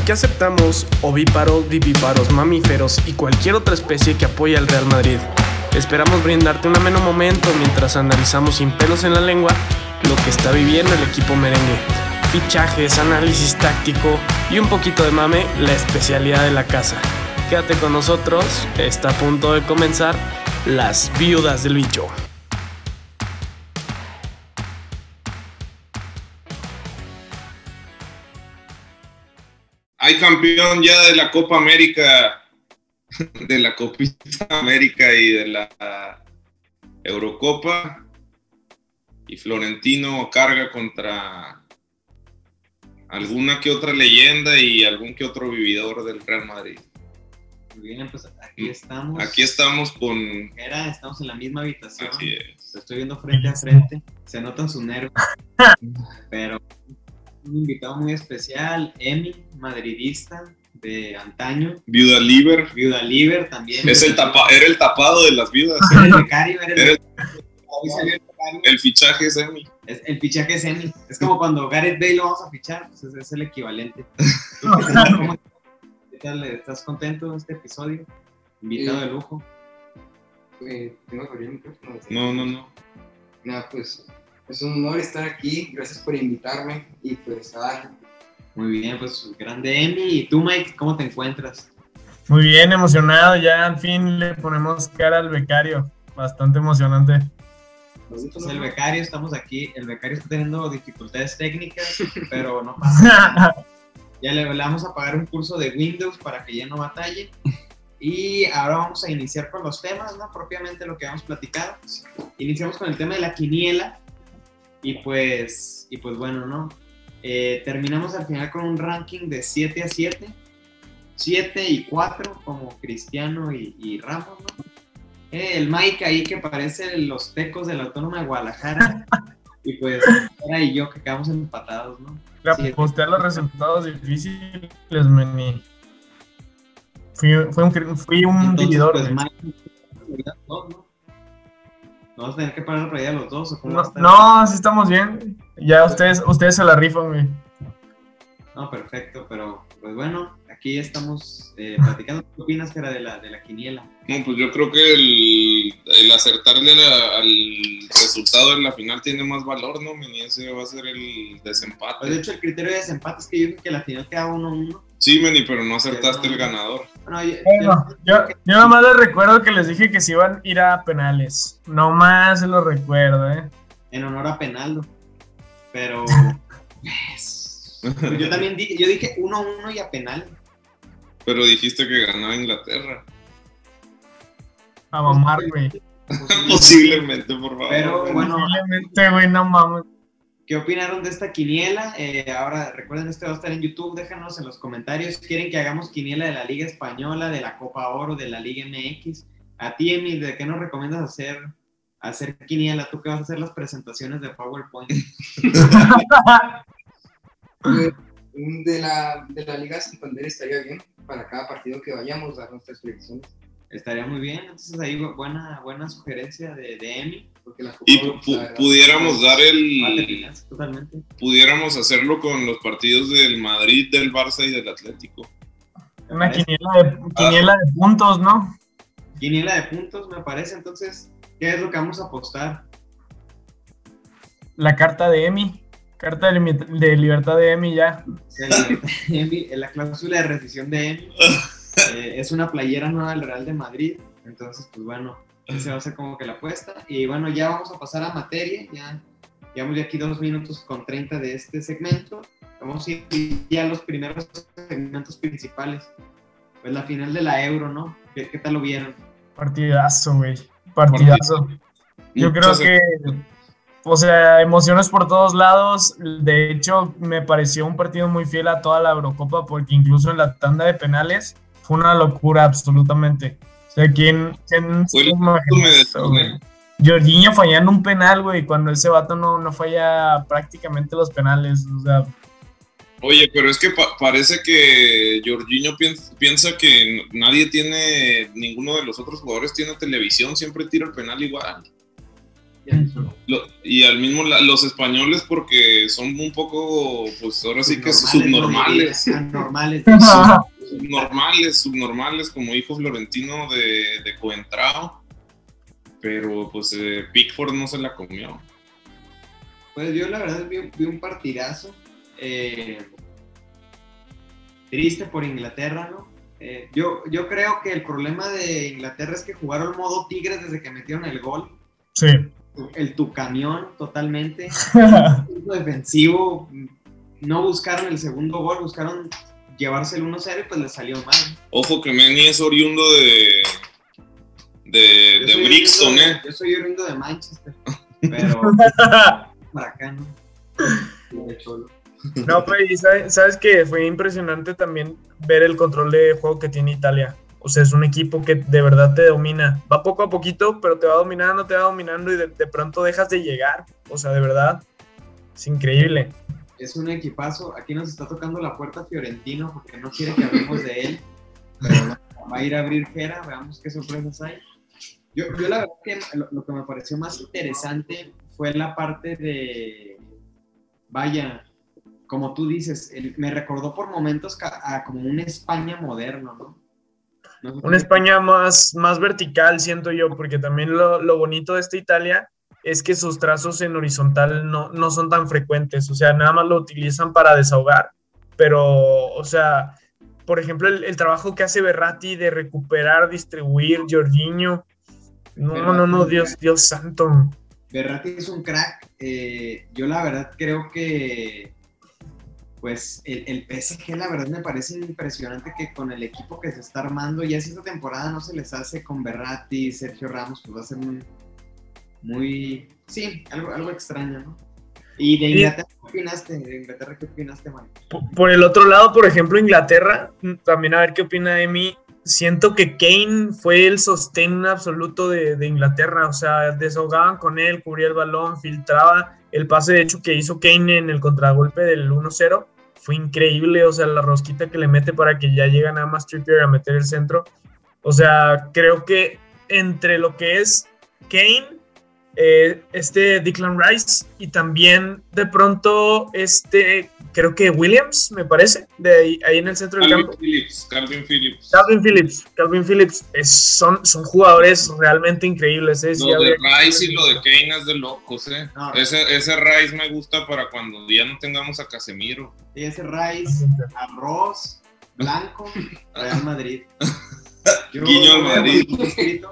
Aquí aceptamos ovíparos, vivíparos, mamíferos y cualquier otra especie que apoye al Real Madrid. Esperamos brindarte un ameno momento mientras analizamos sin pelos en la lengua lo que está viviendo el equipo merengue. Fichajes, análisis táctico y un poquito de mame, la especialidad de la casa. Quédate con nosotros, está a punto de comenzar Las Viudas del Bicho. Hay campeón ya de la Copa América, de la Copita América y de la Eurocopa. Y Florentino carga contra alguna que otra leyenda y algún que otro vividor del Real Madrid. Bien, pues aquí estamos. Aquí estamos con. Era, estamos en la misma habitación. Así es. Te estoy viendo frente a frente. Se notan sus nervios. Pero un invitado muy especial, Emi, madridista de antaño. Viuda Liber. Viuda Liber también. Es el tapa, era el tapado de las viudas. Era el becario, era el, Era el- fichaje es Emi. Es- el fichaje es Emi. Es como cuando Gareth Bale lo vamos a fichar, pues es, es el equivalente. ¿Cómo- ¿Qué tal? ¿Estás contento de este episodio? Invitado Sí. de lujo. Eh, tengo que abrir el micrófono. No, no, no. Nada, pues es un honor estar aquí. Gracias por invitarme. Y pues a darle. Muy bien, pues grande Emi. ¿Y tú, Mike, cómo te encuentras? Muy bien, emocionado. Ya al fin le ponemos cara al becario. Bastante emocionante. Es el becario, estamos aquí. El becario está teniendo dificultades técnicas, pero no pasa nada. Ya le, le vamos a pagar un curso de Windows para que ya no batalle. Y ahora vamos a iniciar con los temas, ¿no? Propiamente lo que hemos platicado. Iniciamos con el tema de la quiniela. Y pues, y pues bueno, ¿no? Eh, terminamos al final con un ranking de 7 a 7. 7 y 4 como Cristiano y, y Ramos, ¿no? Eh, el Mike ahí que parece los tecos de la Autónoma de Guadalajara. y pues, era y yo que quedamos empatados, ¿no? Sí. postear los resultados difíciles, meni. Fui, fue un, fui un Entonces, pues. Mike, ¿no? ¿No vas a tener que parar la realidad los dos? ¿o cómo va a No, estar? no, sí estamos bien. Ya ustedes, ustedes se la rifan, güey. No, perfecto, pero pues bueno, aquí estamos eh, platicando. ¿Qué opinas, que era de la, de la quiniela? No, pues yo creo que el, el acertarle la- al resultado de la final tiene más valor, ¿no? Meni? Ese va a ser el Pues de desempate. hecho, el criterio de desempate es que yo dije que la final queda 1-1. Sí, Meni, pero no acertaste el ganador. Bueno, yo, Bueno, yo- yo, yo nomás les recuerdo que les dije que se iban a ir a penales. Nomás se lo recuerdo, eh. en honor a Penaldo. Pero pues, yo también dije, yo dije 1-1 y a penal. Pero dijiste que ganaba Inglaterra. A mamar, güey. Posiblemente, por favor. Pero bueno, Posiblemente, güey, no mames. ¿Qué opinaron de esta quiniela? Eh, ahora recuerden, este va a estar en YouTube, déjanos en los comentarios. ¿Quieren que hagamos quiniela de la Liga Española, de la Copa Oro, de la Liga MX? A ti, Emi, ¿de qué nos recomiendas hacer, hacer quiniela? ¿Tú que vas a hacer las presentaciones de PowerPoint? De la, de la Liga Santander estaría bien. Para cada partido que vayamos, dar nuestras predicciones. Estaría muy bien, entonces ahí buena, buena sugerencia de, de Emi. Porque la Copa Y pu- la pudiéramos dar el. Totalmente. Pudiéramos hacerlo con los partidos del Madrid, del Barça y del Atlético. Una quiniela de, quiniela de puntos, ¿no? Quiniela de puntos, me parece. Entonces, ¿qué es lo que vamos a apostar? La carta de Emi. Carta de, de libertad de Emi ya. El- Emi- la cláusula de rescisión de Emi eh, es una playera nueva del Real de Madrid. Entonces, pues bueno, ese va a ser como que la apuesta. Y bueno, ya vamos a pasar a materia. Ya llevamos ya aquí dos minutos con 30 de este segmento. Vamos a ir ya a los primeros segmentos principales. Pues la final de la Euro, ¿no? ¿Qué, qué tal lo vieron? Partidazo, güey. Partidazo. Yo creo que, o sea, emociones por todos lados. De hecho, me pareció un partido muy fiel a toda la Eurocopa porque incluso en la tanda de penales fue una locura absolutamente. O sea, ¿quién, quién se el imagina eso, güey? Jorginho fallando un penal, güey, cuando ese vato no, no falla prácticamente los penales. O sea, Oye, pero es que pa- parece que Jorginho piensa, piensa que nadie tiene, ninguno de los otros jugadores tiene televisión, siempre tira el penal igual. y al mismo los españoles porque son un poco, pues ahora sí que subnormales. Normales. subnormales, subnormales, como hijo florentino de, de Coentrao. Pero pues eh, Pickford no se la comió. Pues yo la verdad vi, un partidazo. Eh, triste por Inglaterra, ¿no? Eh, yo, yo creo que el problema de Inglaterra es que jugaron modo Tigres desde que metieron el gol. Sí. El tu camión totalmente. defensivo. No buscaron el segundo gol, buscaron llevarse el 1-0 y pues les salió mal. Ojo que Meni es oriundo de. de, de Brixton, ¿eh? Yo soy oriundo de Manchester. Pero. para acá, ¿no? De Cholo. No, pues, ¿sabes, sabes que fue impresionante también ver el control de juego que tiene Italia. O sea, es un equipo que de verdad te domina. Va poco a poquito, pero te va dominando, te va dominando y de, pronto dejas de llegar. O sea, de verdad, es increíble. Es un equipazo. Aquí nos está tocando la puerta Fiorentino porque no quiere que hablemos de él. Pero va a ir a abrir Jera, veamos qué sorpresas hay. Yo, yo la verdad que lo que me pareció más interesante fue la parte de, vaya, como tú dices, me recordó por momentos a, como una España moderno, ¿no? una España más, más vertical, siento yo, porque también lo, bonito de esta Italia es que sus trazos en horizontal no, no son tan frecuentes, o sea, nada más lo utilizan para desahogar, pero, o sea, por ejemplo, el, trabajo que hace Berratti de recuperar, distribuir, Jorginho, no, no, no, Dios, Dios santo. Berratti es un crack, eh, yo la verdad creo que pues el, el, PSG la verdad me parece impresionante que con el equipo que se está armando, ya si esta temporada no se les hace con Berratti y Sergio Ramos, pues va a ser muy, muy sí, algo, algo extraño, ¿no? ¿Y de Inglaterra qué opinaste? ¿De Inglaterra qué opinaste, Mario? Por, el otro lado, por ejemplo, Inglaterra, también a ver qué opina de mí. Siento que Kane fue el sostén absoluto de, de Inglaterra, o sea, desahogaban con él, cubría el balón, filtraba el pase de hecho que hizo Kane en el contragolpe del 1-0 fue increíble, o sea, la rosquita que le mete para que ya llega nada más Trippier a meter el centro. O sea, creo que entre lo que es Kane, eh, este Declan Rice y también de pronto este creo que Williams, me parece, de ahí, ahí en el centro del campo. Phillips, Calvin Phillips. Calvin Phillips, Calvin Phillips, son, son jugadores realmente increíbles. ¿eh? Lo de Rice y lo de Kane es de locos, ¿eh? ese, ese Rice me gusta para cuando ya no tengamos a Casemiro. Y ese Rice, arroz, blanco, Real Madrid. Guiño al Madrid.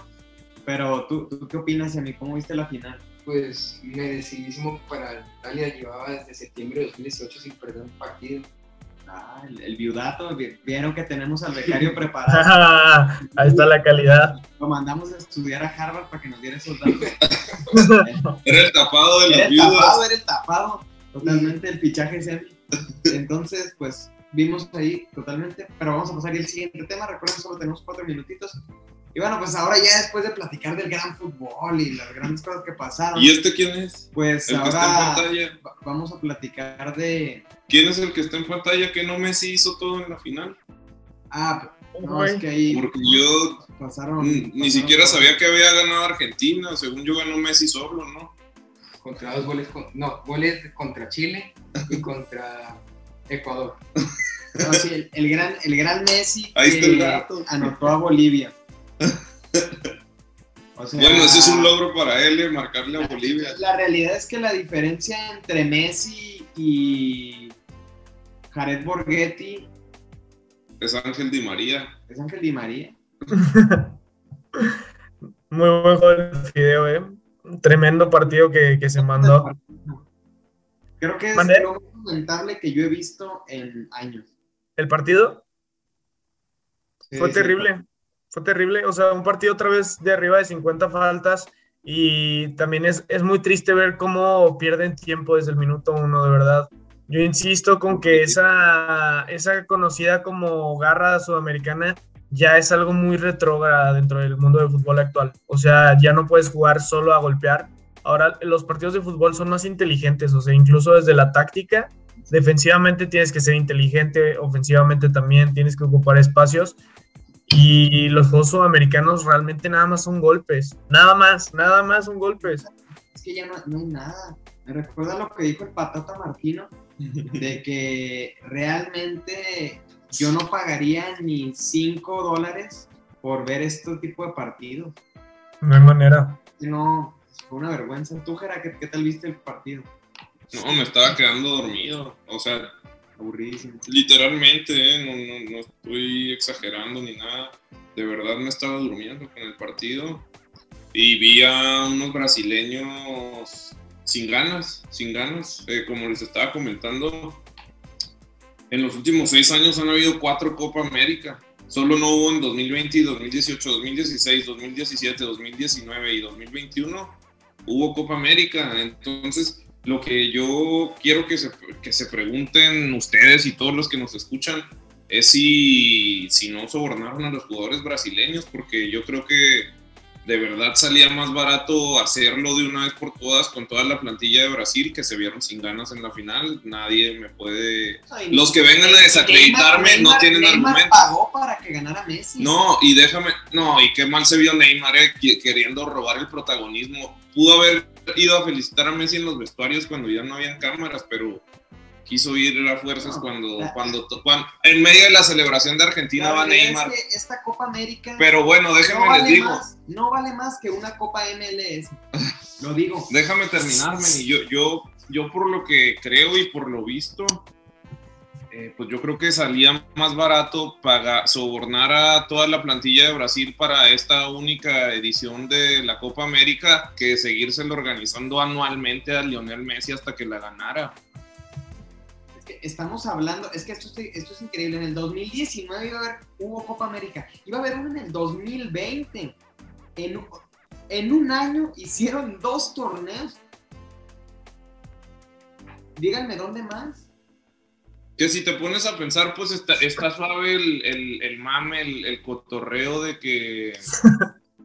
Pero ¿tú, ¿tú qué opinas, mí ¿Cómo viste la final? pues merecidísimo para Italia. Llevaba desde septiembre de 2018 sin perder un partido. Ah, el, viudato, vieron que tenemos al becario preparado. Ahí está la calidad. Lo mandamos a estudiar a Harvard para que nos diera esos datos. era el tapado de las viudas. Tapado, era el tapado, totalmente el fichaje semi. Entonces, pues vimos ahí totalmente, pero vamos a pasar al siguiente tema. Recuerden, solo tenemos cuatro minutitos. Y bueno, pues ahora ya después de platicar del gran fútbol y las grandes cosas que pasaron. ¿Y este quién es? Pues ahora vamos a platicar de... ¿Quién es el que está en pantalla que no Messi hizo todo en la final? Ah, no, es que ahí... Porque yo pasaron, ni siquiera sabía que había ganado Argentina. Según yo ganó Messi solo, ¿no? Contra dos goles, no, goles contra Chile y contra Ecuador. No, sí, el, gran, el gran Messi que anotó a Bolivia bueno, ese es un logro para él, eh, marcarle a Bolivia. La realidad es que la diferencia entre Messi y Jared Borghetti es Ángel Di María. Es Ángel Di María. Muy buen juego el video, ¿eh? Tremendo partido que, se mandó. Creo que es lo más lamentable que yo he visto en años. ¿El partido? Fue terrible fue terrible. O sea, un partido otra vez de arriba de 50 faltas y también es, es muy triste ver cómo pierden tiempo desde el minuto uno, de verdad. Yo insisto con que esa, esa conocida como garra sudamericana ya es algo muy retrógrada dentro del mundo del fútbol actual. O sea, ya no puedes jugar solo a golpear. Ahora los partidos de fútbol son más inteligentes, o sea, incluso desde la táctica, defensivamente tienes que ser inteligente, ofensivamente también tienes que ocupar espacios y los juegos sudamericanos realmente nada más son golpes. Nada más, nada más son golpes. es que ya no, no hay nada. Me recuerda lo que dijo el Patata Martino, de que realmente yo no pagaría ni 5 dólares por ver este tipo de partidos. No hay manera. No, fue una vergüenza. Tú, Jera, ¿qué, qué tal viste el partido? No, me estaba quedando dormido. O sea, Aburridísimo. literalmente, ¿eh? no, no, no estoy exagerando ni nada. De verdad me estaba durmiendo con el partido. Y vi a unos brasileños sin ganas, sin ganas. Eh, como les estaba comentando, en los últimos seis años han habido cuatro Copa América. Solo no hubo en 2020 y 2018, 2016, 2017, 2019 y 2021 hubo Copa América. Entonces, lo que yo quiero que se, que se pregunten ustedes y todos los que nos escuchan es si, si no sobornaron a los jugadores brasileños, porque yo creo que de verdad salía más barato hacerlo de una vez por todas con toda la plantilla de Brasil que se vieron sin ganas en la final. Nadie me puede... Ay, Los que vengan a desacreditarme Neymar- no tienen Neymar argumentos. pagó para que ganara Messi. No, y déjame, no, y qué mal se vio Neymar eh, queriendo robar el protagonismo. Pudo haber ido a felicitar a Messi en los vestuarios cuando ya no habían cámaras, pero quiso ir a fuerzas No, cuando, la- cuando, cuando, en medio de la celebración de Argentina va Neymar. es que esta Copa América Pero bueno, déjenme no, vale les digo, más, no vale más que una Copa MLS. Lo digo. déjame terminarme. Yo, yo, yo por lo que creo y por lo visto, eh, pues yo creo que salía más barato sobornar a toda la plantilla de Brasil para esta única edición de la Copa América que seguírselo organizando anualmente a Lionel Messi hasta que la ganara. Es que estamos hablando, es que esto, es- increíble. En el 2019 iba a haber, hubo Copa América. Iba a haber uno en el 2020. En, en un año hicieron dos torneos. Díganme dónde más. Que si te pones a pensar, pues está, está suave el, el- el mame, el, el cotorreo de que,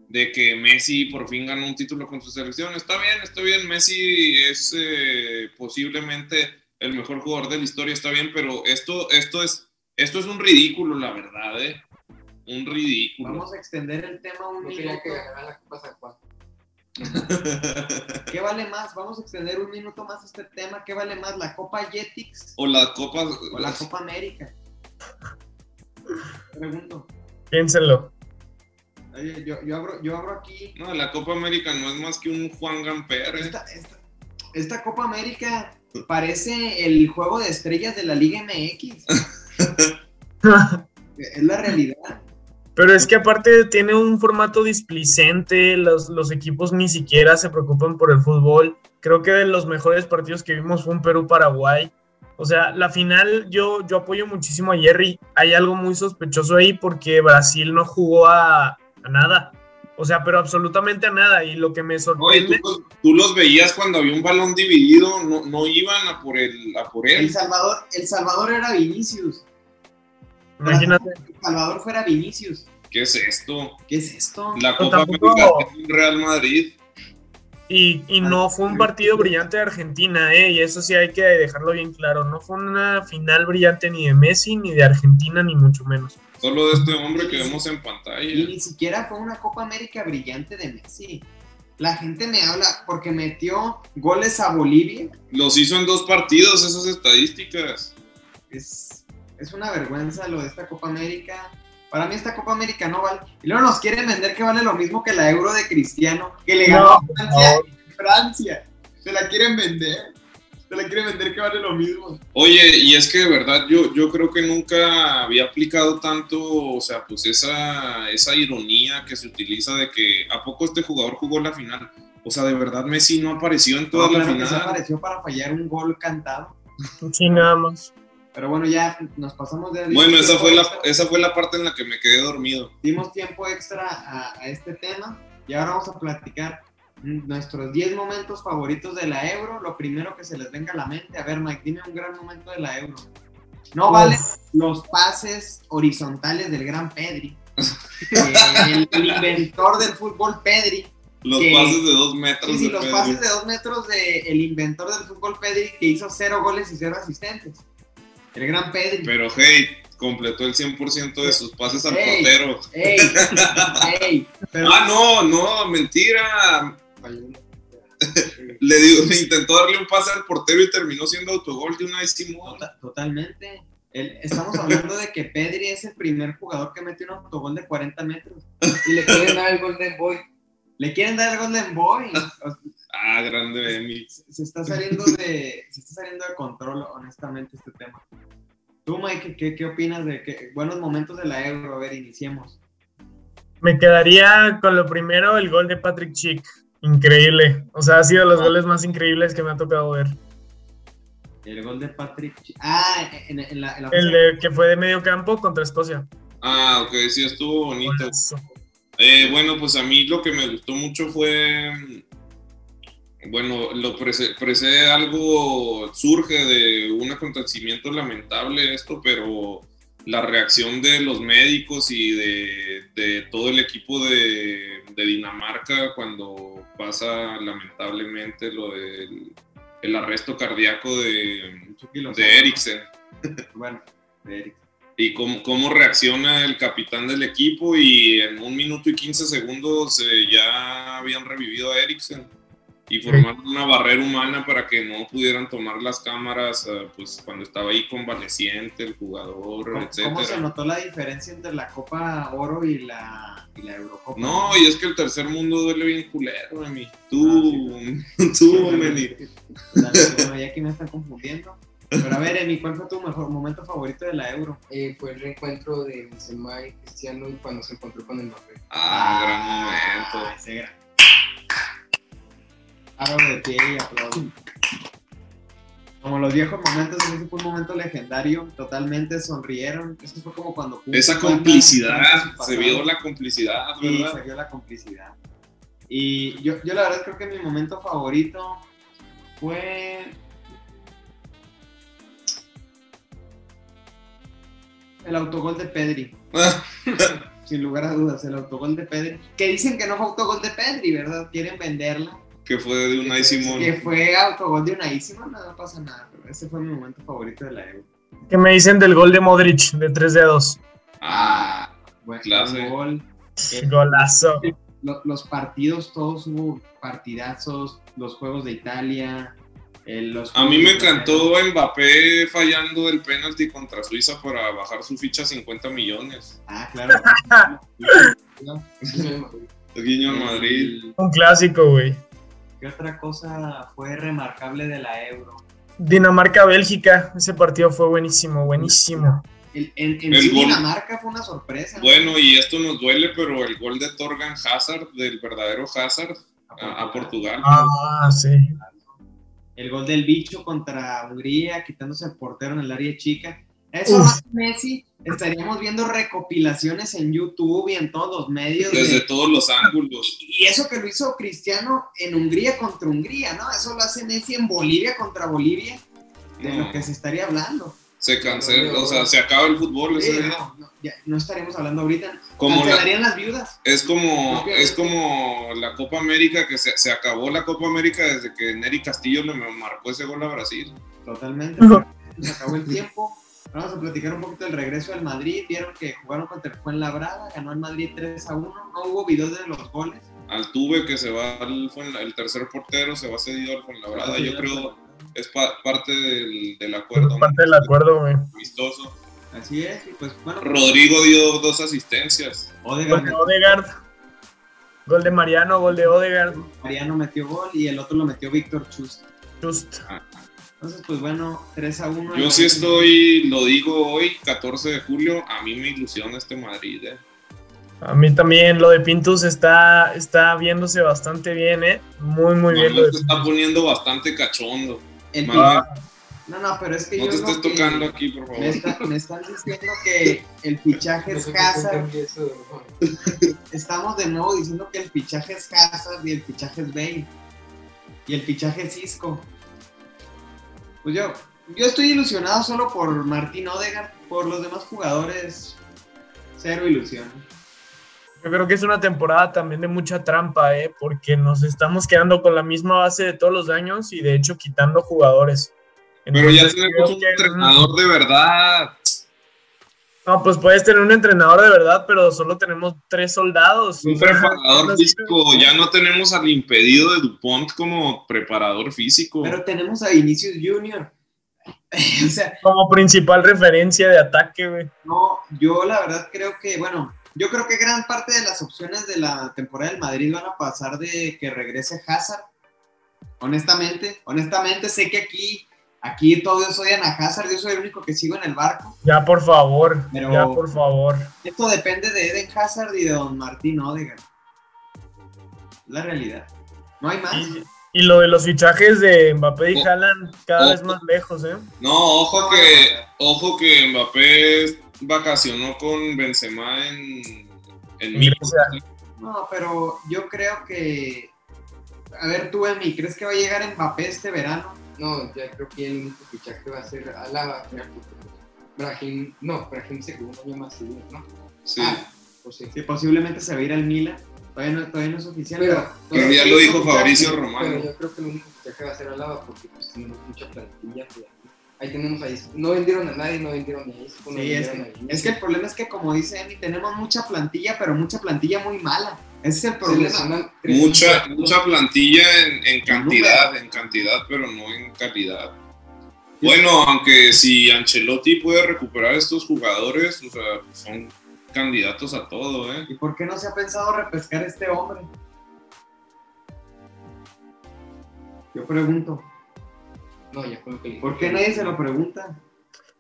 de que Messi por fin ganó un título con su selección. Está bien, está bien. Messi es eh, posiblemente el mejor jugador de la historia, está bien, pero esto, esto, es, esto es un ridículo, la verdad, ¿eh? Un ridículo. Vamos a extender el tema un minuto. quería que la Copa San Juan. ¿Qué vale más? Vamos a extender un minuto más este tema. ¿Qué vale más? ¿La Copa Jetix o la Copa... o la Copa América? Pregunto. Piénsenlo. Oye, yo, yo, abro, yo abro aquí. No, la Copa América no es más que un Juan Gamper, ¿eh? Esta, esta, esta Copa América parece el juego de estrellas de la Liga MX. Es la realidad. Pero es que aparte tiene un formato displicente, los, los equipos ni siquiera se preocupan por el fútbol. Creo que de los mejores partidos que vimos fue un Perú-Paraguay. O sea, la final yo, yo apoyo muchísimo a Jerry. Hay algo muy sospechoso ahí porque Brasil no jugó a, a nada. O sea, pero absolutamente a nada. Y lo que me Oye, sorprende... tú, los- tú los veías cuando había un balón dividido, no, no iban a por, el, a por El él. Salvador, el Salvador era Vinicius. Imagínate. Salvador fuera Vinicius. ¿Qué es esto? ¿Qué es esto? La Copa tampoco- América es un Real Madrid. Y, y no fue un partido brillante de Argentina, ¿eh? y eso sí hay que dejarlo bien claro. No fue una final brillante ni de Messi, ni de Argentina, ni mucho menos. Solo de este hombre que vemos en Y pantalla. ni siquiera fue una Copa América brillante de Messi. La gente me habla porque metió goles a Bolivia. Los hizo en dos partidos, esas estadísticas. Es, es una vergüenza lo de esta Copa América. Para mí esta Copa América no vale. Y luego nos quieren vender que vale lo mismo que la Euro de Cristiano, que le ganó No, Francia. Francia. Se la quieren vender. Se la quieren vender que vale lo mismo. Oye, y es que de verdad yo, yo creo que nunca había aplicado tanto, o sea, pues esa, esa ironía que se utiliza de que a poco este jugador jugó la final. O sea, de verdad Messi no apareció en toda No, la claro que se final. apareció para fallar un gol cantado. Sí, nada más. Pero bueno, ya nos pasamos de... Bueno, esa fue, la, esa fue la parte en la que me quedé dormido. dimos tiempo extra a, a este tema y ahora vamos a platicar nuestros 10 momentos favoritos de la Euro. Lo primero que se les venga a la mente. A ver, Mike, dime un gran momento de la Euro. No Uf. vale los pases horizontales del gran Pedri. Eh, el, el inventor del fútbol Pedri. Los Que- pases de dos metros Sí, sí, de los Pedri. pases de dos metros del inventor del fútbol Pedri que hizo cero goles y cero asistentes. El gran Pedri. Pero hey, completó el 100% de sus pases al Ey. portero. ¡Ey! ¡Ey! Pero- Ah, no, no, mentira. le, dio, le intentó darle un pase al portero y terminó siendo autogol de una Simón. Tota- Totalmente. El- estamos hablando de que Pedri es el primer jugador que mete un autogol de 40 metros. Y le quieren dar el Golden Boy. Le quieren dar el Golden Boy. Ah, grande Emi. se, se está saliendo de, se está saliendo de control, honestamente, este tema. Tú, Mike, ¿qué, qué opinas de que buenos momentos de la Euro? A ver, iniciemos. Me quedaría con lo primero, el gol de Patrick Chick. Increíble. O sea, ha sido de los goles más increíbles que me ha tocado ver. El gol de Patrick. Ch- Ah, en, en la, en la El de, que fue de medio campo contra Escocia. Ah, ok, sí, estuvo bonito. Golazo. Eh, bueno, pues a mí lo que me gustó mucho fue, bueno, lo prece- precede algo, surge de un acontecimiento lamentable esto, pero la reacción de los médicos y de, de todo el equipo de, de Dinamarca cuando pasa lamentablemente lo del el arresto cardíaco de, de Eriksen Bueno, de Eric. Y cómo, cómo reacciona el capitán del equipo y en un minuto y 15 segundos eh, ya habían revivido a Eriksen y formaron una barrera humana para que no pudieran tomar las cámaras eh, pues cuando estaba ahí convaleciente el jugador, ¿Cómo, cómo se notó la diferencia entre la Copa Oro y la, y la Eurocopa? No, y es que el tercer mundo duele bien culero, Memi. Tú, tú, Meni. Dale, bueno, ya aquí me están confundiendo. Pero a ver, Emi, ¿cuál fue tu mejor momento favorito de la Euro? Eh, fue el reencuentro de Benzema y Cristiano y cuando se encontró con el Mbappé. Ah, gran momento. Ah, ese gran. De pie y aplauso. Como los viejos momentos, ese fue un momento legendario, totalmente sonrieron. Eso fue como cuando. Esa complicidad, se vio la complicidad, Sí, ¿verdad? se vio la complicidad. Y yo, yo la verdad creo que mi momento favorito fue. El autogol de Pedri. Sin lugar a dudas, el autogol de Pedri. Que dicen que no fue autogol de Pedri, ¿verdad? Quieren venderla. que fue de Unai Simón. Que fue autogol de Unai Simón, no, no pasa nada. Pero ese fue mi momento favorito de la Euro. ¿Qué me dicen del gol de Modric de tres dedos? Ah, Buen Clase. gol. Eh, Golazo. lo- los partidos, todos hubo partidazos, los juegos de Italia. Los a mí me encantó Mbappé fallando el penalti contra Suiza para bajar su ficha a 50 millones. Ah, claro. Guiño al Madrid. Un clásico, güey. ¿Qué otra cosa fue remarcable de la Euro? Dinamarca-Bélgica. Ese partido fue buenísimo, buenísimo. El- en en El sí, gol. Dinamarca fue una sorpresa. ¿no? Bueno, y esto nos duele, pero el gol de Torgan Hazard, del verdadero Hazard, a, a Portugal. Ah, sí. El gol del bicho contra Hungría, quitándose el portero en el área chica. Eso Uf. lo hace Messi. Estaríamos viendo recopilaciones en YouTube y en todos los medios. de- Desde todos los ángulos. Y eso que lo hizo Cristiano en Hungría contra Hungría, ¿no? Eso lo hace Messi en Bolivia contra Bolivia, de No. lo que se estaría hablando. Se cancela, o sea, se acaba el fútbol ese día. no, no, ya no estaremos hablando ahorita. Como la- las viudas. Es como, es como la Copa América, que se, se acabó la Copa América desde que Neri Castillo le marcó ese gol a Brasil. Totalmente. Se acabó el tiempo. Vamos a platicar un poquito del regreso del Madrid. Vieron que jugaron contra el Fuenlabrada, ganó el Madrid 3 a 1. No hubo videos de los goles. Altuve, que se va al el tercer portero, se va cedido al Fuenlabrada. Yo creo es pa- parte del, del acuerdo Parte del acuerdo, güey. amistoso. Así es, y pues bueno. Rodrigo dio dos asistencias. Odegaard Gol de Odegaard. Gol de Mariano, gol de Odegaard. Mariano metió gol y el otro lo metió Víctor Chust. Just. Entonces, pues bueno, 3 a 1. Yo sí estoy, lo digo hoy, 14 de julio, a mí me ilusiona este Madrid. ¿eh? A mí también lo de Pintus está, está viéndose bastante bien, ¿eh? Muy, muy bien. Lo de está poniendo bastante cachondo. El- No, no, pero es que no yo te lo estés que- tocando aquí, por favor. Me, está- me están diciendo que el fichaje No es Hazard. Estamos de nuevo diciendo que el fichaje es Hazard y el fichaje es Bale. Y el fichaje es Cisco. Pues yo, yo estoy ilusionado solo por Martín Odegaard. Por los demás jugadores, cero ilusión. Yo creo que es una temporada también de mucha trampa, ¿eh? Porque nos estamos quedando con la misma base de todos los años y de hecho quitando jugadores. Pero ya tenemos un que- entrenador de verdad. No, pues puedes tener un entrenador de verdad, pero solo tenemos tres soldados. Un preparador físico, ya no tenemos al impedido de Dupont como preparador físico. Pero tenemos a Vinicius Junior. o sea, Como principal referencia de ataque, güey. no, yo la verdad creo que, bueno, yo creo que gran parte de las opciones de la temporada del Madrid van a pasar de que regrese Hazard. Honestamente, honestamente sé que aquí, aquí todos odian a Hazard, yo soy el único que sigo en el barco. Ya, por favor. Pero- Ya, por favor. Esto depende de Eden Hazard y de Don Martín Odegaard. La realidad. No hay más. Y, y lo de los fichajes de Mbappé y Oh. Haaland cada Oh. vez más lejos, ¿eh? No, ojo que, ojo que Mbappé vacacionó con Benzema en, en. Grecia. No, pero yo creo que. A ver, tú, Emi, ¿crees que va a llegar Mbappé este verano? No, ya creo que el único fichaje va a ser Alaba. Brahim, no, Brahim se quedó un año más seguro, ¿no? Sí. Ah, pues sí. Sí, posiblemente se va a ir al Milan. Todavía no, todavía no es oficial, Pero, pero. ya lo dijo Fabricio Romano. Pero yo creo que el único fichaje va a ser Alaba porque pues tenemos mucha plantilla. pues, ahí tenemos ahí. No vendieron a nadie, no vendieron a Isco, no Sí, es vendieron a que, Vinicius. es que el problema es que, como dice Emi, tenemos mucha plantilla, pero mucha plantilla muy mala. Ese es el problema. Mucha, mucha plantilla en, en cantidad, en cantidad, pero no en calidad. Bueno, aunque si Ancelotti puede recuperar estos jugadores, o sea, son candidatos a todo, ¿eh? ¿Y por qué no se ha pensado repescar a este hombre? Yo pregunto, No, ya que le ¿por qué nadie se lo pregunta?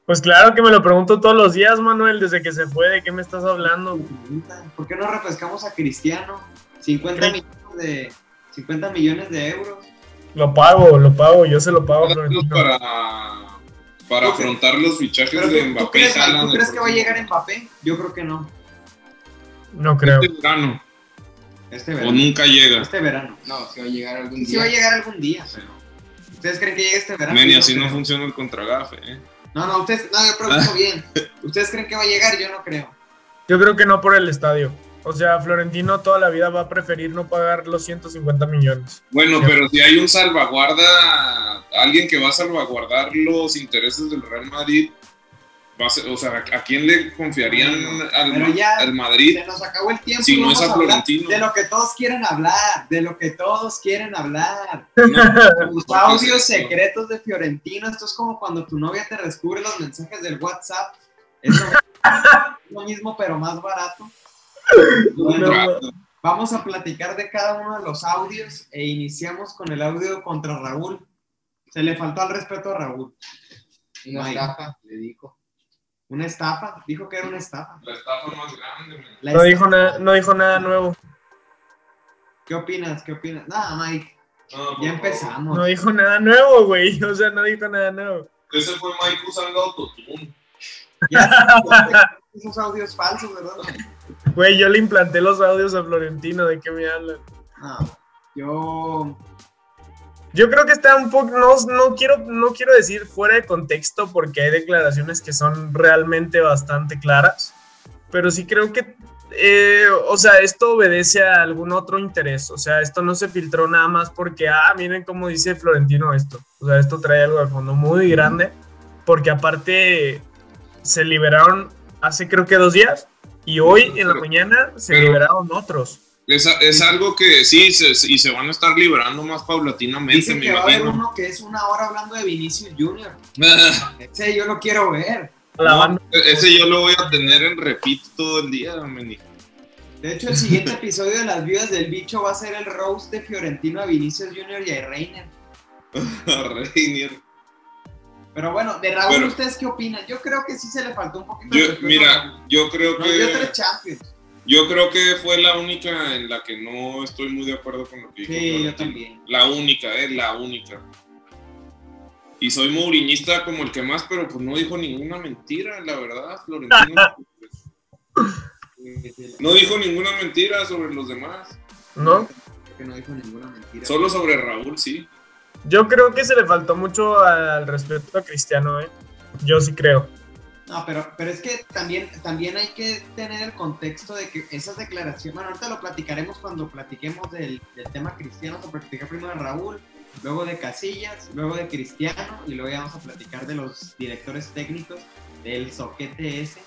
Pues claro que me lo pregunto todos los días, Manuel, desde que se fue. ¿De qué me estás hablando? ¿Por qué no refrescamos a Cristiano? 50 ¿Qué? millones de, 50 millones de euros. Lo pago, lo pago, yo se lo pago. Para, para afrontar los fichajes Pero de ¿tú, tú Mbappé crees. ¿tú crees que va a llegar Mbappé? Yo creo que no. No creo. Este verano, Este o verano. nunca llega. Este verano. No, se va a llegar algún Sí día. va a llegar algún día, pero... ¿Ustedes creen que llegue este verano? Men, y así no creo. funciona el contragafe, ¿eh? No, no, ustedes... No, yo pregunto bien. ¿Ustedes creen que va a llegar? Yo no creo. Yo creo que no por el estadio. O sea, Florentino toda la vida va a preferir no pagar los 150 millones. Bueno, Sí. pero si hay un salvaguarda, alguien que va a salvaguardar los intereses del Real Madrid, va a ser- o sea, ¿a quién le confiarían Bueno, al, pero Ma- ya- al Madrid? Se nos acabó el tiempo. Si y no es vamos a Florentino. De lo que todos quieren hablar. De lo que todos quieren hablar. No, Los ¿por qué audios es secretos de Fiorentino. Esto es como cuando tu novia te descubre los mensajes del WhatsApp. Es lo, mismo, pero más barato. Bueno, vamos a platicar de cada uno de los audios e iniciamos con el audio contra Raúl. Se le faltó al respeto a Raúl. Una Ay. estafa, le dijo. Una estafa. Dijo que era una estafa. La estafa más grande. La No estafa- dijo, nada, no dijo nada nuevo. ¿Qué opinas? ¿Qué opinas? Nada, Mike. No, Ya empezamos. No dijo nada nuevo, güey. O sea, no dijo nada nuevo. Ese fue Mike usando autotune. Ya, esos audios falsos, ¿verdad? Güey, yo le implanté los audios a Florentino. ¿De qué me hablan? No, yo. Yo creo que está un poco, no, no, quiero, no quiero decir fuera de contexto porque hay declaraciones que son realmente bastante claras, pero sí creo que, eh, o sea, esto obedece a algún otro interés, o sea, esto no se filtró nada más porque, ah, miren cómo dice Florentino esto, o sea, esto trae algo de fondo muy grande, porque aparte se liberaron hace creo que dos días y hoy en la mañana se liberaron otros. Es, es algo que sí, se, y se van a estar liberando más paulatinamente, Dicen me que va a haber uno que es una hora hablando de Vinicius Junior. Ese yo lo quiero ver. No, ese yo lo voy a tener en repeat todo el día, men. De hecho, el siguiente episodio de Las Viudas del Bicho va a ser el roast de Fiorentino a Vinicius Junior y a Reiner. Reinier. Pero bueno, de Raúl, Pero- ¿ustedes qué opinan? Yo creo que sí se le faltó un poquito de Yo, a mira, yo creo Nos dio que tres Champions. Yo creo que fue la única en la que no estoy muy de acuerdo con lo que dijo. Sí, yo Florentino. también. La única, eh, la única. Y soy mouriñista como el que más, pero pues no dijo ninguna mentira, la verdad, Florentino. no dijo ninguna mentira sobre los demás. ¿no? Que no dijo ninguna mentira. Solo sobre Raúl, sí. Yo creo que se le faltó mucho al respeto a Cristiano, ¿eh? Yo sí creo. No, pero, pero es que también, también hay que tener el contexto de que esas declaraciones, bueno, ahorita lo platicaremos cuando platiquemos del, tema cristiano, vamos a platicar primero de Raúl, luego de Casillas, luego de Cristiano y luego ya vamos a platicar de los directores técnicos del soquete ese.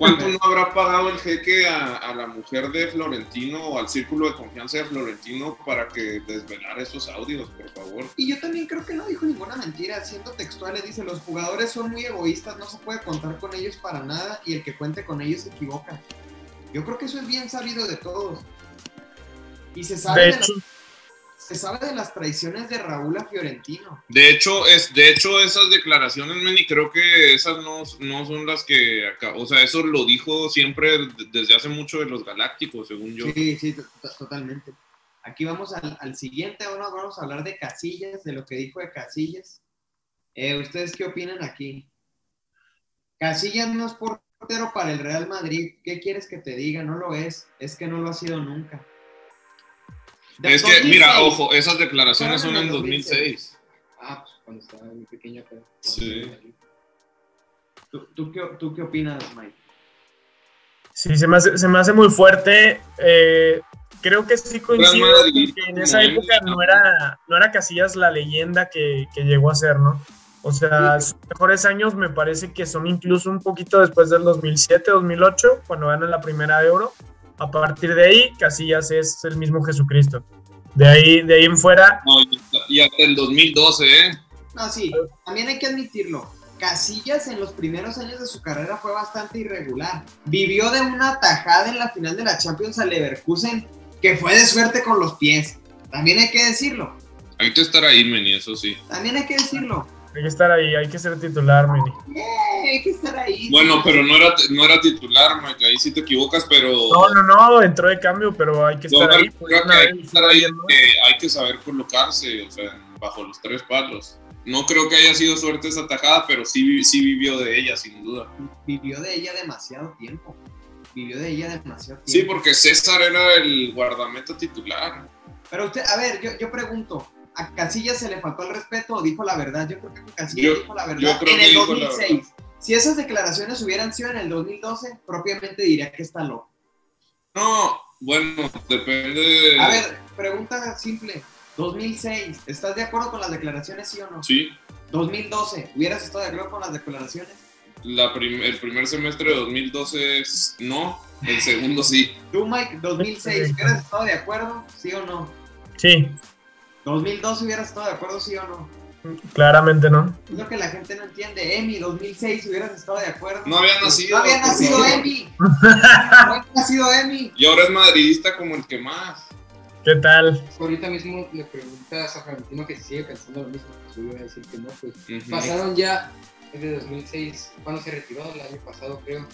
¿Cuánto no habrá pagado el jeque a, a, la mujer de Florentino o al círculo de confianza de Florentino para que desvelara esos audios, por favor? Y yo también creo que no dijo ninguna mentira. Siendo textuales, dice, los jugadores son muy egoístas, no se puede contar con ellos para nada y el que cuente con ellos se equivoca. Yo creo que eso es bien sabido de todos. Y se sabe, de, de, la, se sabe de las traiciones de Raúl a Fiorentino. De hecho, es, de hecho esas declaraciones, Meni, creo que esas no, no son las que acá, o sea, eso lo dijo siempre desde hace mucho de los Galácticos, según yo. Sí, sí, totalmente. Aquí vamos al, al, siguiente, ahora vamos a hablar de Casillas, de lo que dijo de Casillas. Eh, ¿Ustedes qué opinan aquí? Casillas no es portero para el Real Madrid. ¿Qué quieres que te diga? No lo es. Es que no lo ha sido nunca. De es 2006. que, mira, ojo, esas declaraciones son en 2006. 2006. Ah, pues cuando estaba muy pequeña. Pero sí. ¿Tú, tú, qué, ¿Tú, qué, opinas, Mike? Sí, se me hace, se me hace muy fuerte. Eh, creo que sí coincido que en esa época no era, no era Casillas la leyenda que, que llegó a ser, ¿no? O sea, sus mejores años me parece que son incluso un poquito después del 2007, 2008, cuando ganan la primera Euro. A partir de ahí, Casillas es el mismo Jesucristo. De ahí, de ahí en fuera. No, y hasta el 2012, ¿eh? No, sí, también hay que admitirlo. Casillas en los primeros años de su carrera fue bastante irregular. Vivió de una tajada en la final de la Champions al Leverkusen que fue de suerte con los pies. También hay que decirlo. Hay que estar ahí, Meni, eso sí. También hay que decirlo. Hay que estar ahí, hay que ser titular, Meni. Yeah, hay que estar ahí. Bueno, pero no era, no era titular, Mike, ahí sí te equivocas, pero... No, no, no, entró de cambio, pero hay que estar no, ahí. Creo que hay que estar ahí, que hay que saber colocarse, o sea, bajo los tres palos. No creo que haya sido suerte esa tajada, pero sí, sí vivió de ella, sin duda. Vivió de ella demasiado tiempo. Vivió de ella demasiado tiempo. Sí, porque César era el guardameta titular. Pero usted, a ver, yo, yo pregunto, ¿a Casillas se le faltó el respeto o dijo la verdad? Yo creo que Casillas yo, dijo la verdad en el 2006. Si esas declaraciones hubieran sido en el 2012, propiamente diría que está loco. No, bueno, depende de... A ver, pregunta simple. 2006, ¿estás de acuerdo con las declaraciones, sí o no? Sí. 2012, ¿hubieras estado de acuerdo con las declaraciones? La prim el primer semestre de 2012 no, el segundo sí. Tú, Mike, 2006, ¿hubieras estado de acuerdo, sí o no? Sí. 2012 hubieras estado de acuerdo, sí o no? Claramente no. Es lo que la gente no entiende. Emi, 2006, hubieras estado de acuerdo. No había nacido. No había nacido Emi. no había nacido Emi. Y ahora es madridista como el que más. ¿Qué tal? Ahorita mismo le preguntas a Florentino que si sigue pensando lo mismo. Pues yo iba a decir que no, pues uh -huh. pasaron ya desde 2006, cuando se retiró el año pasado, creo.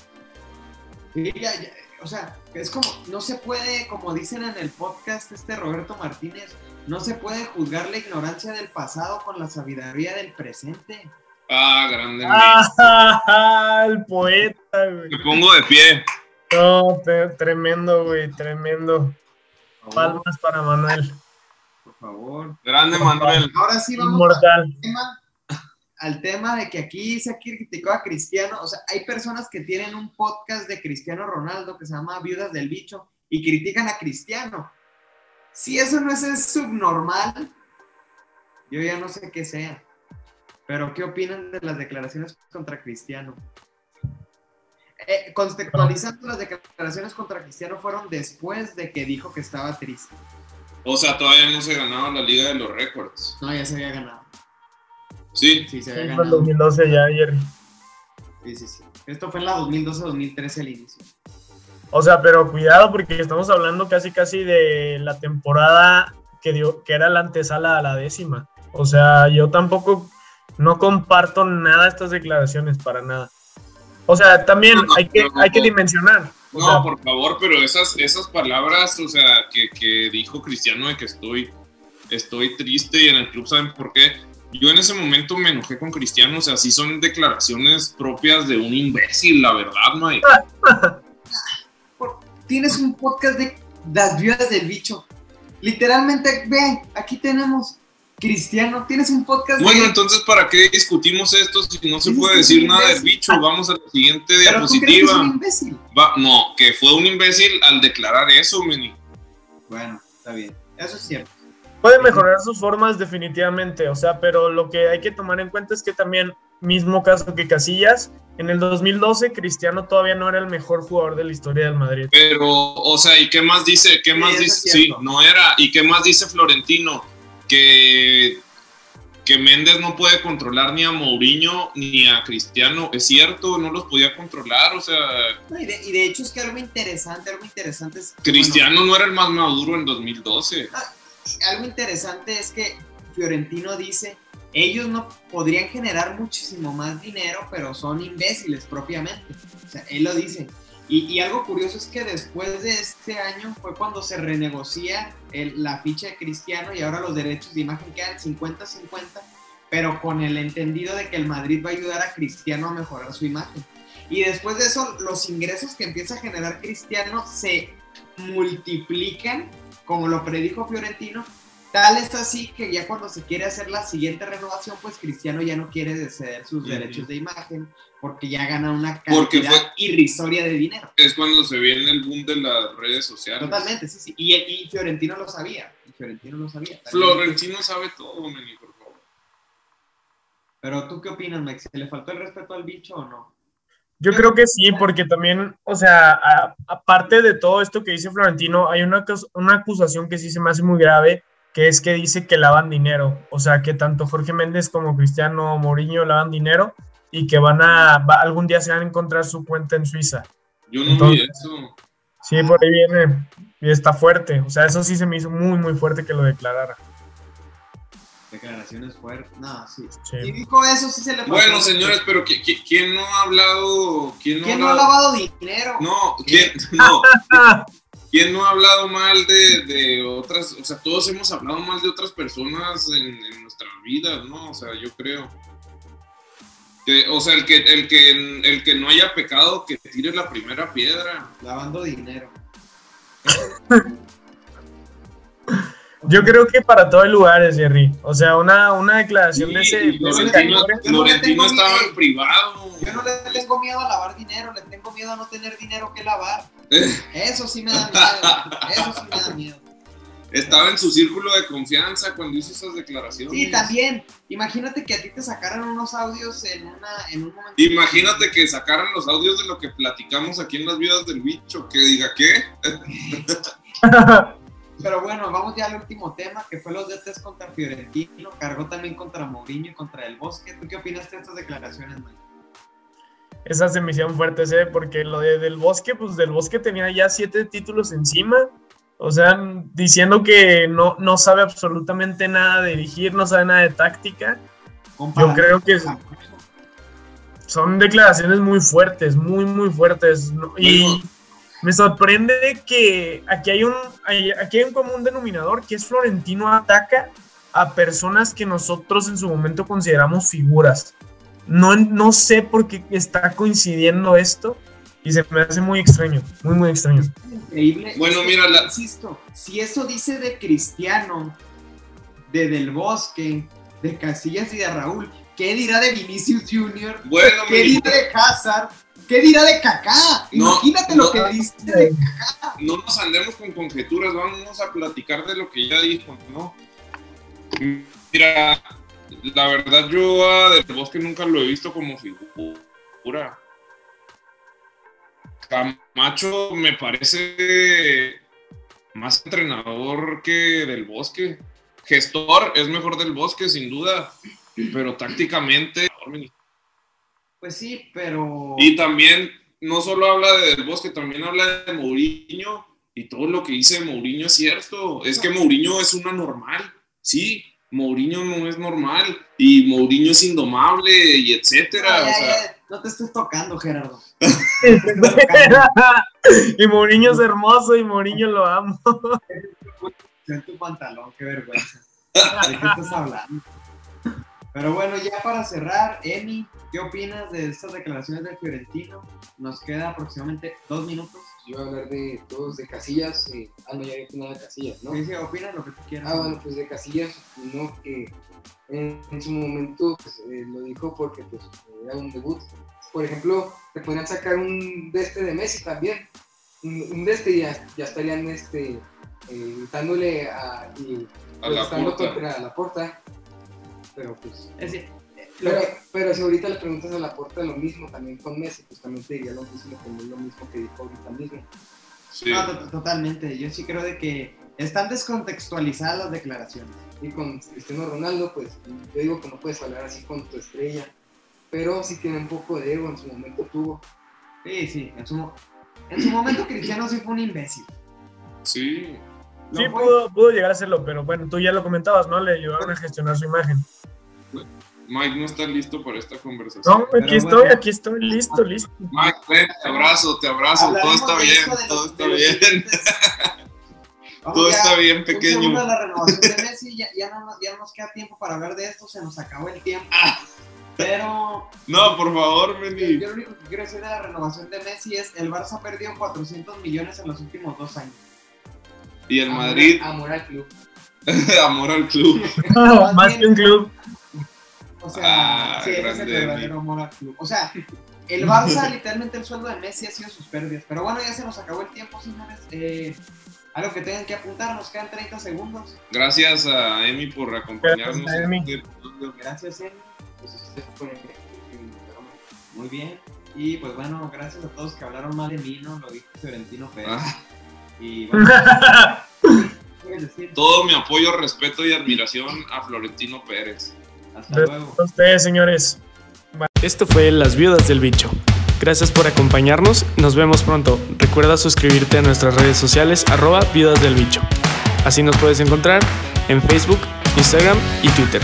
Sí, ya, ya, o sea, es como, no se puede, como dicen en el podcast este Roberto Martínez, no se puede juzgar la ignorancia del pasado con la sabiduría del presente. Ah, grande. Ah, el poeta, güey. Me pongo de pie. No, tremendo, güey, tremendo. Palmas para Manuel. Por favor. Grande Manuel. Ahora sí vamos Inmortal. al tema, al tema de que aquí se criticó a Cristiano. O sea, hay personas que tienen un podcast de Cristiano Ronaldo que se llama Viudas del Bicho y critican a Cristiano. Si eso no es subnormal, yo ya no sé qué sea. Pero, ¿qué opinan de las declaraciones contra Cristiano? Eh, contextualizando, las declaraciones contra Cristiano fueron después de que dijo que estaba triste. O sea, todavía no se ganaba la Liga de los Récords. No, ya se había ganado. Sí. Sí, se había Sí, ganado. el 2012 ya, Jerry. Sí, sí, sí. Esto fue en la 2012-2013 el inicio. O sea, pero cuidado porque estamos hablando casi casi de la temporada que dio, que era la antesala a la décima. O sea, yo tampoco no comparto nada estas declaraciones para nada. O sea, también No, no, hay que, no- hay que dimensionar. O No, sea, por favor, pero esas, esas palabras, o sea, que, que dijo Cristiano de que estoy, estoy triste y en el club, ¿saben por qué? Yo en ese momento me enojé con Cristiano, o sea, sí son declaraciones propias de un imbécil, la verdad, Mike. Tienes un podcast de las viudas del bicho. Literalmente, ve, aquí tenemos Cristiano. Tienes un podcast Bueno, de... entonces, ¿para qué discutimos esto si no se puede decir nada del bicho? Vamos a la siguiente Pero tú crees que es diapositiva. un imbécil. Va- no, que fue un imbécil al declarar eso, Meni. Bueno, está bien. Eso es cierto. puede mejorar sus formas definitivamente, o sea, pero lo que hay que tomar en cuenta es que también, mismo caso que Casillas, en el 2012 Cristiano todavía no era el mejor jugador de la historia del Madrid. Pero, o sea, ¿y qué más dice? ¿Qué más dice? Sí, no era. ¿Y qué más dice Florentino? Que, que Méndez no puede controlar ni a Mourinho ni a Cristiano. Es cierto, no los podía controlar, o sea... y, de, hecho es que algo interesante, algo interesante es... Cristiano no era el más maduro en 2012. Ah, algo interesante es que Fiorentino dice ellos no podrían generar muchísimo más dinero, pero son imbéciles propiamente. Él lo dice. Y, algo curioso es que después de este año fue cuando se renegocia la ficha de Cristiano y ahora los derechos de imagen quedan 50-50, pero con el entendido de que el Madrid va a ayudar a Cristiano a mejorar su imagen. Y después de eso, los ingresos que empieza a generar Cristiano se multiplican, como lo predijo Fiorentino, Tal es así que ya cuando se quiere hacer la siguiente renovación, pues Cristiano ya no quiere ceder sus derechos de imagen porque ya gana una cantidad irrisoria de dinero. Es cuando se viene el boom de las redes sociales. Totalmente, sí, sí. Y, y Fiorentino lo sabía. Y Fiorentino lo sabía. Florentino sabe todo, Meni, por favor. Pero tú qué opinas, Max? ¿Se le faltó el respeto al bicho o no? Yo creo que sí, porque también, o sea, aparte de todo esto que dice Florentino, hay una, una acusación que sí se me hace muy grave que es que dice que lavan dinero, o sea, que tanto Jorge Méndez como Cristiano Mourinho lavan dinero y que van a, algún día se van a encontrar su cuenta en Suiza. Yo no vi eso. Sí, por ahí viene y está fuerte, o sea, eso sí se me hizo muy, muy fuerte que lo declarara. Declaraciones fuertes, no, sí. Y dijo eso, sí se le Bueno, señores, pero ¿quién no ha hablado? ¿Quién no, no ha lavado dinero? No, ¿quién? No. ¿Quién no ha hablado mal de, otras? O sea, todos hemos hablado mal de otras personas en, nuestras vidas, ¿no? O sea, yo creo. Que, o sea, el que, el, que, el que no haya pecado, que tire la primera piedra. Lavando dinero. Yo creo que para todo el lugar Jerry. O sea, una, una declaración de ese. Florentino, estaba en privado. Yo no le tengo miedo a lavar dinero, le tengo miedo a no tener dinero que lavar. Eso sí me da miedo. Eso sí me da miedo. Estaba en su círculo de confianza cuando hizo esas declaraciones. Sí, también. Imagínate que a ti te sacaran unos audios en, una, en un momento. Imagínate que sacaran los audios de lo que platicamos aquí en las vidas del bicho, que diga qué. Pero bueno, vamos ya al último tema, que fue los DTs contra Fiorentino, cargó también contra Mourinho y contra El Bosque. ¿Tú qué opinas de estas declaraciones, Mike? Esa se me hicieron fuertes, ¿eh? Porque lo de Del Bosque, pues Del Bosque tenía ya siete títulos encima. O sea, diciendo que no, no sabe absolutamente nada de dirigir, no sabe nada de táctica. Yo creo que son declaraciones muy fuertes, muy, muy fuertes. Y me sorprende que aquí hay un, aquí hay un común denominador que es Florentino ataca a personas que nosotros en su momento consideramos figuras. No, no sé por qué está coincidiendo esto y se me hace muy extraño, muy, muy extraño. Increíble. Bueno, mira, la... insisto, si eso dice de Cristiano, de Del Bosque, de Casillas y de Raúl, ¿qué dirá de Vinicius Jr.? Bueno, ¿Qué dirá de Hazard? ¿Qué dirá de Kaká? Imagínate lo que dice de Kaká. No nos andemos con conjeturas, vamos a platicar de lo que ya dijo, ¿no? Mira, la verdad yo a Del Bosque nunca lo he visto como figura. Camacho me parece más entrenador que Del Bosque. Gestor es mejor Del Bosque, sin duda, pero tácticamente pues sí, pero. Y también, no solo habla de Del Bosque, también habla de Mourinho. Y todo lo que dice Mourinho es cierto. Es que Mourinho es una normal. Sí, Mourinho no es normal. Y Mourinho es indomable y etcétera. No te estés tocando, Gerardo. y Mourinho es hermoso y Mourinho lo amo. en tu pantalón, qué vergüenza. ¿De qué estás hablando? Pero bueno, ya para cerrar, Emi, ¿qué opinas de estas declaraciones de Fiorentino? Nos queda aproximadamente dos minutos. Yo voy a hablar de todos de Casillas. Eh, ah, no, ya había opinado de Casillas, ¿no? Sí, sí, opina lo que tú quieras. Ah, bueno, pues de Casillas, no, que en, su momento pues, eh, lo dijo porque pues, era un debut. Por ejemplo, te podrían sacar un de este de Messi también. Un, de este ya, ya estarían este, eh, dándole a, y, a la contra la puerta pero pues... Es decir, Pero, pero si ahorita le preguntas a la puerta lo mismo también con Messi, pues también te diría lo mismo, es lo mismo que dijo ahorita mismo. Sí. No, to- totalmente. Yo sí creo de que están descontextualizadas las declaraciones. Y con Cristiano Ronaldo, pues yo digo que no puedes hablar así con tu estrella, pero sí tiene un poco de ego, en su momento tuvo. Sí, sí. En su, mo- en su momento Cristiano sí fue un imbécil. Sí. Sí, pudo, pudo llegar a serlo, pero bueno, tú ya lo comentabas, ¿no? Le ayudaron a gestionar su imagen. Mike no está listo para esta conversación. No, aquí estoy, bueno. aquí estoy, listo, listo. Mike, ven, te abrazo, te abrazo. Todo está bien, todo está bien. Todo ya, está bien, de pequeño. la renovación de Messi, ya, ya, no, nos- ya no nos queda tiempo para hablar de esto, se nos acabó el tiempo. Pero No, por favor, Meni. yo lo único que quiero decir de la renovación de Messi es el Barça ha perdido 400 millones en los últimos dos años. Y el Amor- Madrid, Amor al club. amor al club. Más que un club. O sea, Ah, sí, ese es el verdadero amor al club. O sea, el Barça, literalmente el sueldo de Messi ha sido sus pérdidas. Pero bueno, ya se nos acabó el tiempo, señores. Eh, algo que tengan que apuntar, nos quedan 30 segundos. Gracias a Emi por acompañarnos. Gracias Emi. en este episodio. Gracias, Emi. Pues el programa. Muy bien. Y pues bueno, gracias a todos que hablaron mal de mí, ¿no? Lo dijo Fiorentino Pérez. Ah, Y bueno, ¿qué quieres decir? todo mi apoyo, respeto y admiración a Florentino Pérez. Hasta luego. A ustedes, señores. Esto fue Las Viudas del Bicho. Gracias por acompañarnos, nos vemos pronto. Recuerda suscribirte a nuestras redes sociales arroba Viudas del Bicho. Así nos puedes encontrar en Facebook, Instagram y Twitter.